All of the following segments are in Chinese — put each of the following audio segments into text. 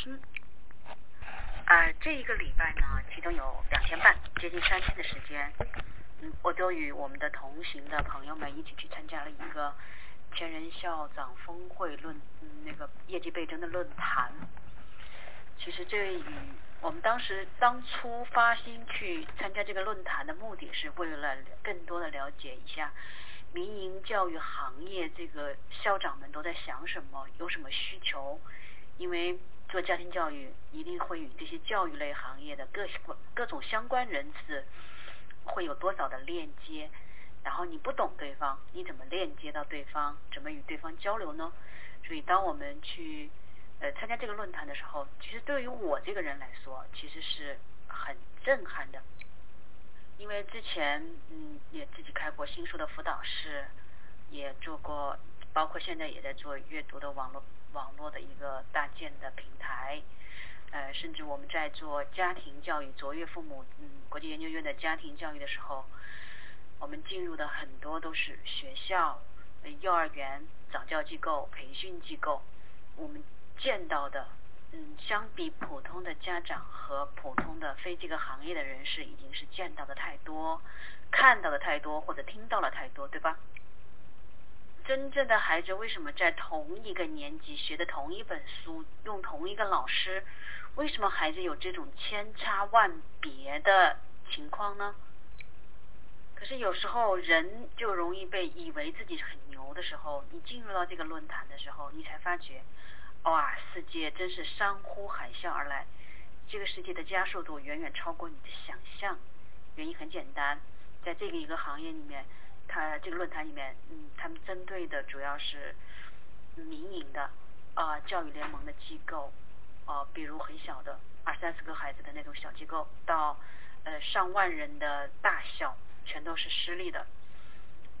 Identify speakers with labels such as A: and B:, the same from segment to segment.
A: 听。啊，这一个礼拜呢，其中有两天半，接近三天的时间，嗯，我都与我们的同行的朋友们一起去参加了一个千人校长峰会论，嗯，那个业绩倍增的论坛。其实这与我们当时当初发心去参加这个论坛的目的是为了更多的了解一下民营教育行业这个校长们都在想什么，有什么需求。因为做家庭教育一定会与这些教育类行业的各各种相关人士会有多少的链接，然后你不懂对方，你怎么链接到对方？怎么与对方交流呢？所以当我们去呃参加这个论坛的时候，其实对于我这个人来说，其实是很震撼的，因为之前嗯也自己开过新书的辅导室，也做过，包括现在也在做阅读的网络。网络的一个搭建的平台，呃，甚至我们在做家庭教育卓越父母嗯国际研究院的家庭教育的时候，我们进入的很多都是学校、幼儿园、早教机构、培训机构，我们见到的嗯，相比普通的家长和普通的非这个行业的人士，已经是见到的太多，看到的太多，或者听到了太多，对吧？真正的孩子为什么在同一个年级学的同一本书，用同一个老师，为什么孩子有这种千差万别的情况呢？可是有时候人就容易被以为自己很牛的时候，你进入到这个论坛的时候，你才发觉，哇，世界真是山呼海啸而来，这个世界的加速度远远超过你的想象。原因很简单，在这个一个行业里面。他这个论坛里面，嗯，他们针对的主要是民营的啊教育联盟的机构，啊，比如很小的二三十个孩子的那种小机构，到呃上万人的大校，全都是私立的，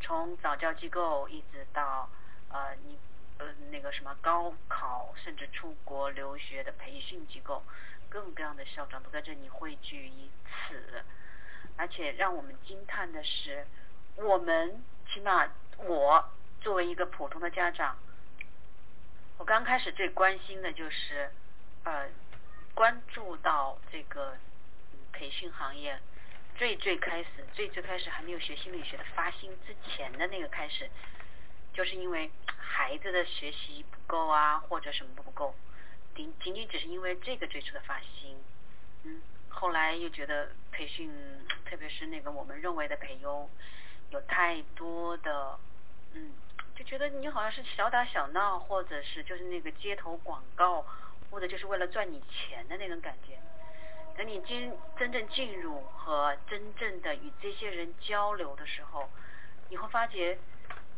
A: 从早教机构一直到呃你呃那个什么高考，甚至出国留学的培训机构，各种各样的校长都在这里汇聚于此，而且让我们惊叹的是。我们起码我作为一个普通的家长，我刚开始最关心的就是呃关注到这个培训行业最最开始最最开始还没有学心理学的发心之前的那个开始，就是因为孩子的学习不够啊或者什么不够，仅仅仅只是因为这个最初的发心，嗯，后来又觉得培训特别是那个我们认为的培优。有太多的，嗯，就觉得你好像是小打小闹，或者是就是那个街头广告，或者就是为了赚你钱的那种感觉。等你进真正进入和真正的与这些人交流的时候，你会发觉，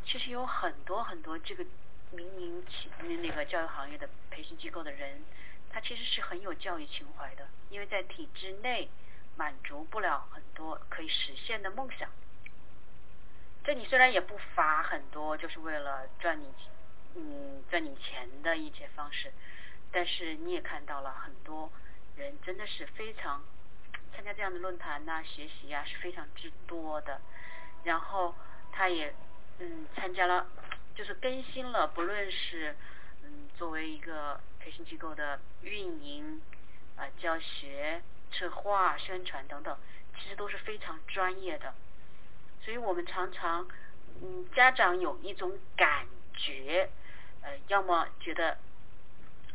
A: 其实有很多很多这个民营企那个教育行业的培训机构的人，他其实是很有教育情怀的，因为在体制内满足不了很多可以实现的梦想。这里虽然也不乏很多就是为了赚你，嗯，赚你钱的一些方式，但是你也看到了很多人真的是非常参加这样的论坛呐，学习呀是非常之多的。然后他也嗯参加了，就是更新了，不论是嗯作为一个培训机构的运营啊、教学、策划、宣传等等，其实都是非常专业的。所以我们常常，嗯，家长有一种感觉，呃，要么觉得，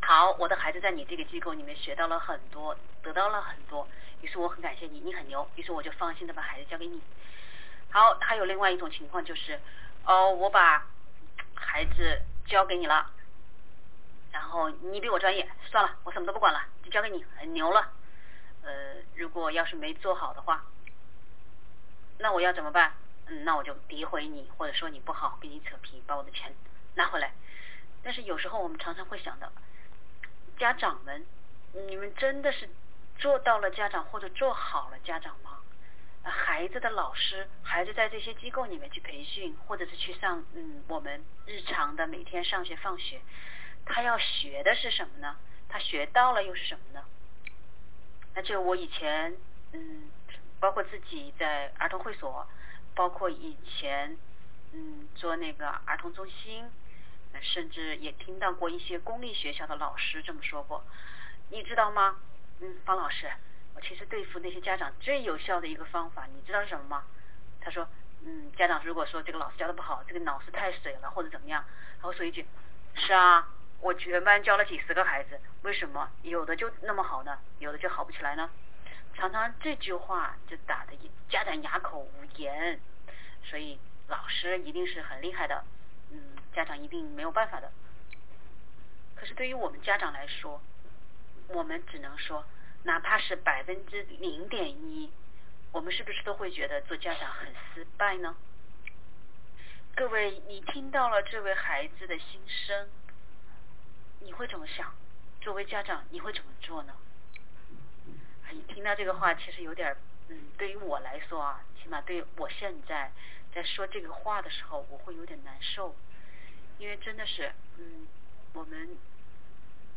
A: 好，我的孩子在你这个机构里面学到了很多，得到了很多，于是我很感谢你，你很牛，于是我就放心的把孩子交给你。好，还有另外一种情况就是，哦，我把孩子交给你了，然后你比我专业，算了，我什么都不管了，就交给你，很牛了。呃，如果要是没做好的话。那我要怎么办？嗯，那我就诋毁你，或者说你不好，跟你扯皮，把我的钱拿回来。但是有时候我们常常会想到，家长们，你们真的是做到了家长或者做好了家长吗？孩子的老师，孩子在这些机构里面去培训，或者是去上嗯我们日常的每天上学放学，他要学的是什么呢？他学到了又是什么呢？那就我以前嗯。包括自己在儿童会所，包括以前嗯做那个儿童中心，甚至也听到过一些公立学校的老师这么说过。你知道吗？嗯，方老师，我其实对付那些家长最有效的一个方法，你知道是什么吗？他说，嗯，家长如果说这个老师教的不好，这个老师太水了或者怎么样，他会说一句，是啊，我全班教了几十个孩子，为什么有的就那么好呢？有的就好不起来呢？常常这句话就打的家长哑口无言，所以老师一定是很厉害的，嗯，家长一定没有办法的。可是对于我们家长来说，我们只能说，哪怕是百分之零点一，我们是不是都会觉得做家长很失败呢？各位，你听到了这位孩子的心声，你会怎么想？作为家长，你会怎么做呢？你听到这个话，其实有点，嗯，对于我来说啊，起码对我现在在说这个话的时候，我会有点难受，因为真的是，嗯，我们。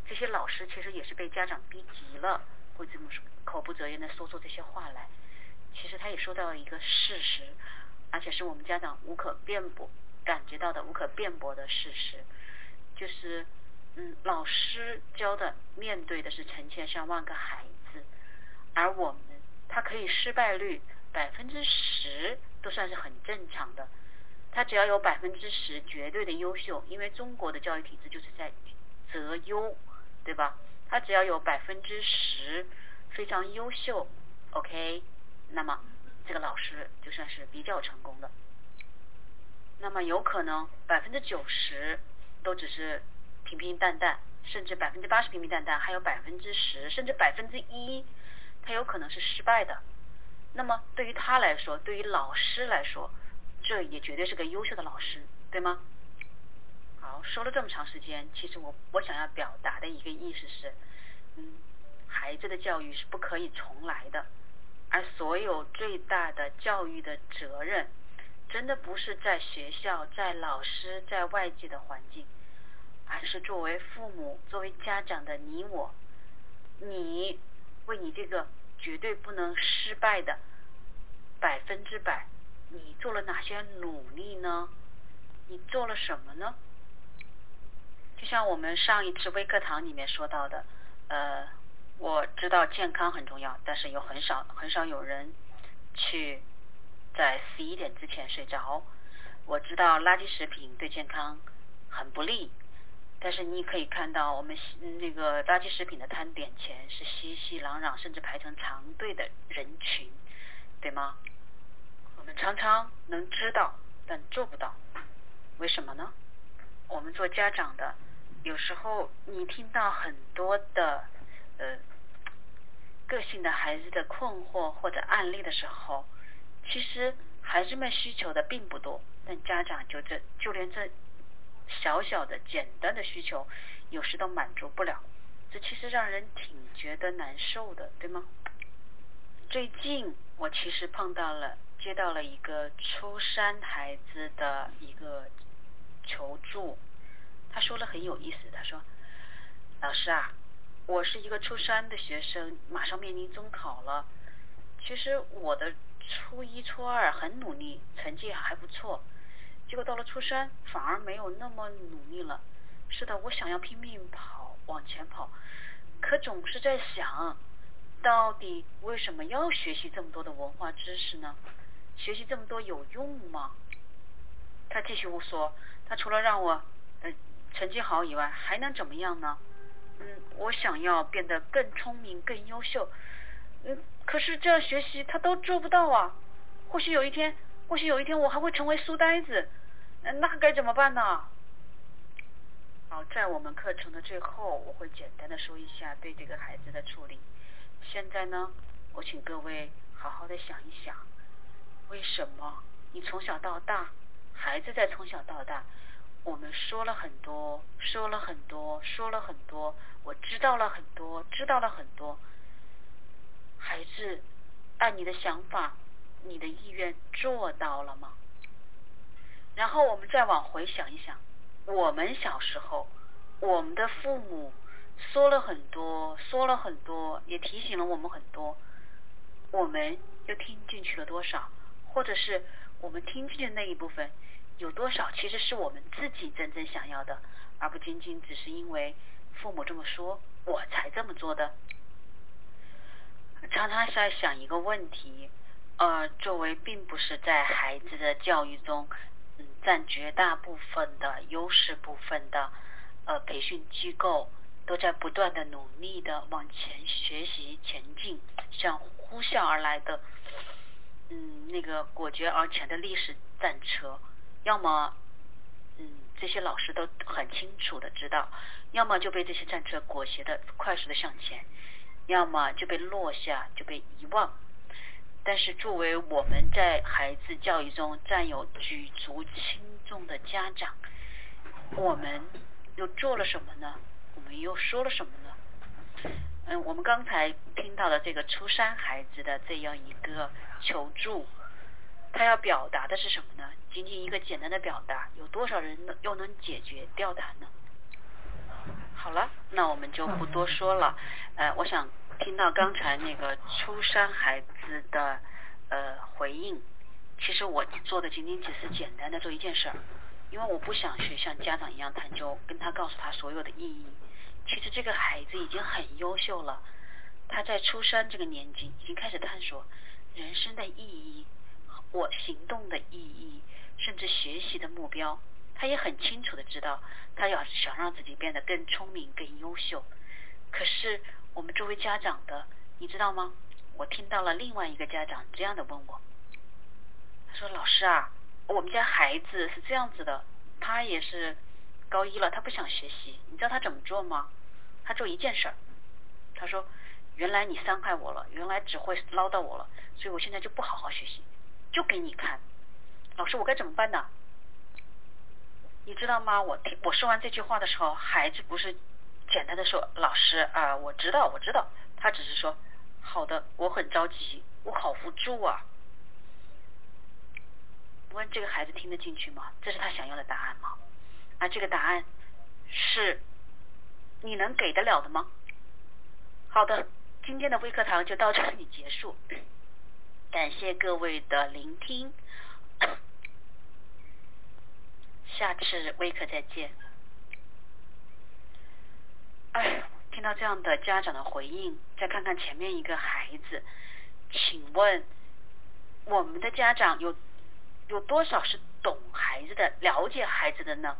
A: 这些老师其实也是被家长逼急了，会这么说，口不择言的说出这些话来。其实他也说到了一个事实，而且是我们家长无可辩驳、感觉到的无可辩驳的事实，就是，嗯，老师教的面对的是成千上万个孩子，而我们他可以失败率百分之十都算是很正常的，他只要有百分之十绝对的优秀，因为中国的教育体制就是在择优。对吧？他只要有百分之十非常优秀，OK，那么这个老师就算是比较成功的。那么有可能百分之九十都只是平平淡淡，甚至百分之八十平平淡淡，还有百分之十甚至百分之一，他有可能是失败的。那么对于他来说，对于老师来说，这也绝对是个优秀的老师，对吗？好，说了这么长时间，其实我我想要表达的一个意思是，嗯，孩子的教育是不可以重来的，而所有最大的教育的责任，真的不是在学校、在老师、在外界的环境，而是作为父母、作为家长的你我，你为你这个绝对不能失败的百分之百，你做了哪些努力呢？你做了什么呢？就像我们上一次微课堂里面说到的，呃，我知道健康很重要，但是有很少很少有人去在十一点之前睡着。我知道垃圾食品对健康很不利，但是你可以看到我们那个垃圾食品的摊点前是熙熙攘攘，甚至排成长队的人群，对吗？我们常常能知道，但做不到，为什么呢？我们做家长的。有时候你听到很多的呃个性的孩子的困惑或者案例的时候，其实孩子们需求的并不多，但家长就这就连这小小的简单的需求，有时都满足不了，这其实让人挺觉得难受的，对吗？最近我其实碰到了接到了一个初三孩子的一个求助。他说了很有意思，他说：“老师啊，我是一个初三的学生，马上面临中考了。其实我的初一、初二很努力，成绩还不错，结果到了初三反而没有那么努力了。是的，我想要拼命跑，往前跑，可总是在想，到底为什么要学习这么多的文化知识呢？学习这么多有用吗？”他继续说：“他除了让我呃……”成绩好以外还能怎么样呢？嗯，我想要变得更聪明、更优秀。嗯，可是这样学习他都做不到啊。或许有一天，或许有一天我还会成为书呆子。那该怎么办呢？好，在我们课程的最后，我会简单的说一下对这个孩子的处理。现在呢，我请各位好好的想一想，为什么你从小到大，孩子在从小到大。我们说了很多，说了很多，说了很多，我知道了很多，知道了很多。孩子，按你的想法，你的意愿做到了吗？然后我们再往回想一想，我们小时候，我们的父母说了很多，说了很多，也提醒了我们很多，我们又听进去了多少？或者是我们听进去的那一部分？有多少其实是我们自己真正想要的，而不仅仅只是因为父母这么说，我才这么做的。常常在想一个问题，呃，作为并不是在孩子的教育中，嗯，占绝大部分的优势部分的，呃，培训机构都在不断的努力的往前学习前进，像呼啸而来的，嗯，那个果决而前的历史战车，要么。嗯，这些老师都很清楚的知道，要么就被这些战车裹挟的快速的向前，要么就被落下，就被遗忘。但是作为我们在孩子教育中占有举足轻重的家长，我们又做了什么呢？我们又说了什么呢？嗯，我们刚才听到的这个初三孩子的这样一个求助。他要表达的是什么呢？仅仅一个简单的表达，有多少人能又能解决掉他呢？好了，那我们就不多说了。呃，我想听到刚才那个初三孩子的呃回应。其实我做的仅仅只是简单的做一件事儿，因为我不想去像家长一样探究，跟他告诉他所有的意义。其实这个孩子已经很优秀了，他在初三这个年纪已经开始探索人生的意义。我行动的意义，甚至学习的目标，他也很清楚的知道，他要想让自己变得更聪明、更优秀。可是我们作为家长的，你知道吗？我听到了另外一个家长这样的问我，他说：“老师啊，我们家孩子是这样子的，他也是高一了，他不想学习，你知道他怎么做吗？他做一件事儿，他说：原来你伤害我了，原来只会唠叨我了，所以我现在就不好好学习。”就给你看，老师，我该怎么办呢？你知道吗？我听我说完这句话的时候，孩子不是简单的说，老师啊，我知道，我知道，他只是说，好的，我很着急，我好无助啊。问这个孩子听得进去吗？这是他想要的答案吗？啊，这个答案是你能给得了的吗？好的，今天的微课堂就到这里结束。感谢各位的聆听，下次微课再见。哎，听这样的家长的回应，再看看前面一个孩子，请问我们的家长有有多少是懂孩子的、了解孩子的呢？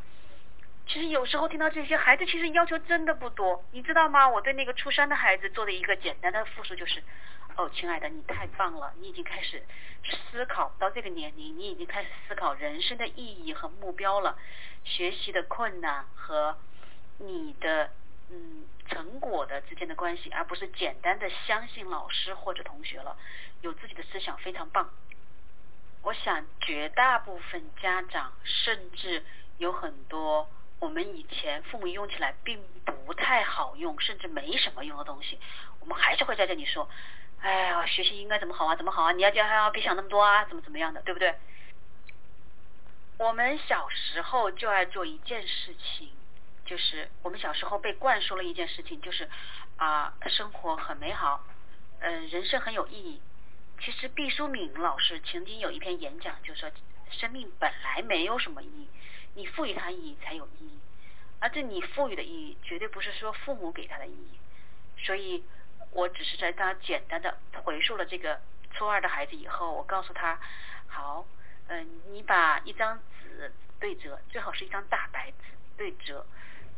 A: 其实有时候听到这些孩子，其实要求真的不多，你知道吗？我对那个初三的孩子做的一个简单的复述就是。哦，亲爱的，你太棒了！你已经开始思考到这个年龄，你已经开始思考人生的意义和目标了。学习的困难和你的嗯成果的之间的关系，而不是简单的相信老师或者同学了。有自己的思想非常棒。我想绝大部分家长，甚至有很多我们以前父母用起来并不太好用，甚至没什么用的东西，我们还是会在这里说。哎呀，学习应该怎么好啊？怎么好啊？你要教还要别想那么多啊？怎么怎么样的，对不对？我们小时候就爱做一件事情，就是我们小时候被灌输了一件事情，就是啊，生活很美好，嗯，人生很有意义。其实毕淑敏老师曾经有一篇演讲，就说生命本来没有什么意义，你赋予它意义才有意义，而这你赋予的意义，绝对不是说父母给他的意义，所以。我只是在他简单的回述了这个初二的孩子以后，我告诉他，好，嗯，你把一张纸对折，最好是一张大白纸对折，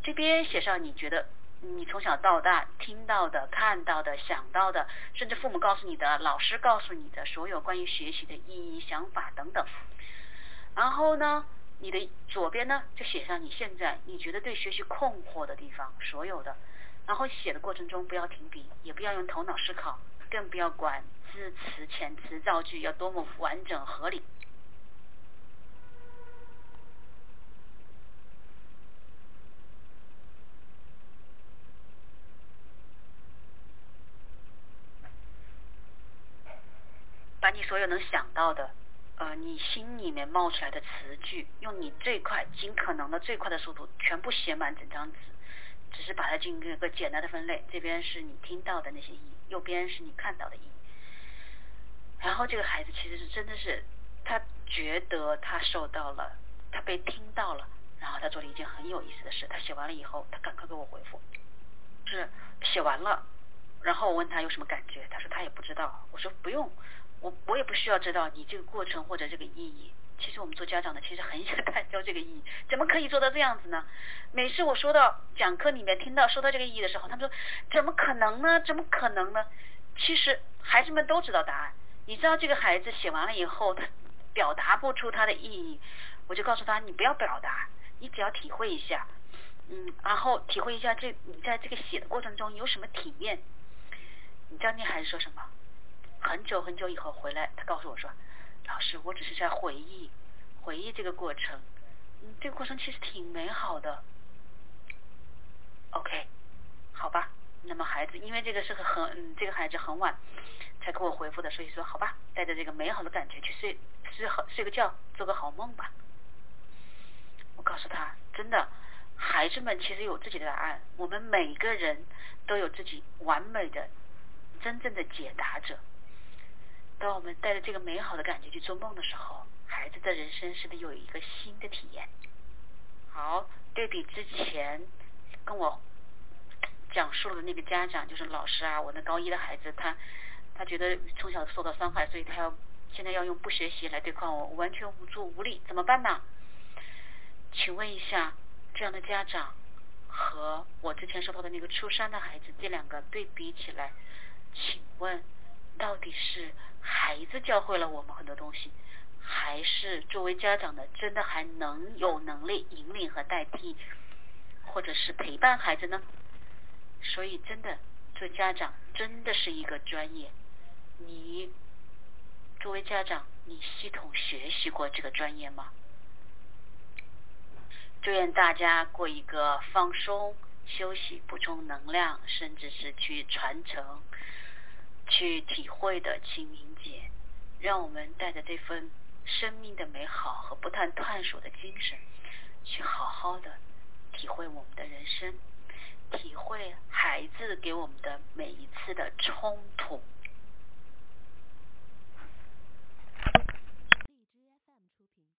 A: 这边写上你觉得你从小到大听到的、看到的、想到的，甚至父母告诉你的、老师告诉你的所有关于学习的意义、想法等等。然后呢，你的左边呢就写上你现在你觉得对学习困惑的地方，所有的。然后写的过程中不要停笔，也不要用头脑思考，更不要管字词、遣词造句要多么完整合理。把你所有能想到的，呃，你心里面冒出来的词句，用你最快、尽可能的最快的速度，全部写满整张纸。只是把它进行一个简单的分类，这边是你听到的那些意义，右边是你看到的意义。然后这个孩子其实是真的是，他觉得他受到了，他被听到了，然后他做了一件很有意思的事。他写完了以后，他赶快给我回复，是写完了，然后我问他有什么感觉，他说他也不知道。我说不用，我我也不需要知道你这个过程或者这个意义。其实我们做家长的其实很想探究这个意义，怎么可以做到这样子呢？每次我说到讲课里面听到说到这个意义的时候，他们说怎么可能呢？怎么可能呢？其实孩子们都知道答案。你知道这个孩子写完了以后，他表达不出他的意义，我就告诉他你不要表达，你只要体会一下，嗯，然后体会一下这你在这个写的过程中有什么体验。你知道那孩子说什么？很久很久以后回来，他告诉我说。老师，我只是在回忆，回忆这个过程，嗯，这个过程其实挺美好的。OK，好吧，那么孩子，因为这个是个很，嗯，这个孩子很晚才给我回复的，所以说好吧，带着这个美好的感觉去睡，睡好，睡个觉，做个好梦吧。我告诉他，真的，孩子们其实有自己的答案，我们每个人都有自己完美的、真正的解答者。当我们带着这个美好的感觉去做梦的时候，孩子的人生是不是有一个新的体验？好，对比之前跟我讲述的那个家长，就是老师啊，我那高一的孩子，他他觉得从小受到伤害，所以他要现在要用不学习来对抗我，完全无助无力，怎么办呢？请问一下，这样的家长和我之前说到的那个初三的孩子，这两个对比起来，请问？到底是孩子教会了我们很多东西，还是作为家长的真的还能有能力引领和代替，或者是陪伴孩子呢？所以真的做家长真的是一个专业。你作为家长，你系统学习过这个专业吗？祝愿大家过一个放松、休息、补充能量，甚至是去传承。去体会的清明节，让我们带着这份生命的美好和不断探索的精神，去好好的体会我们的人生，体会孩子给我们的每一次的冲突。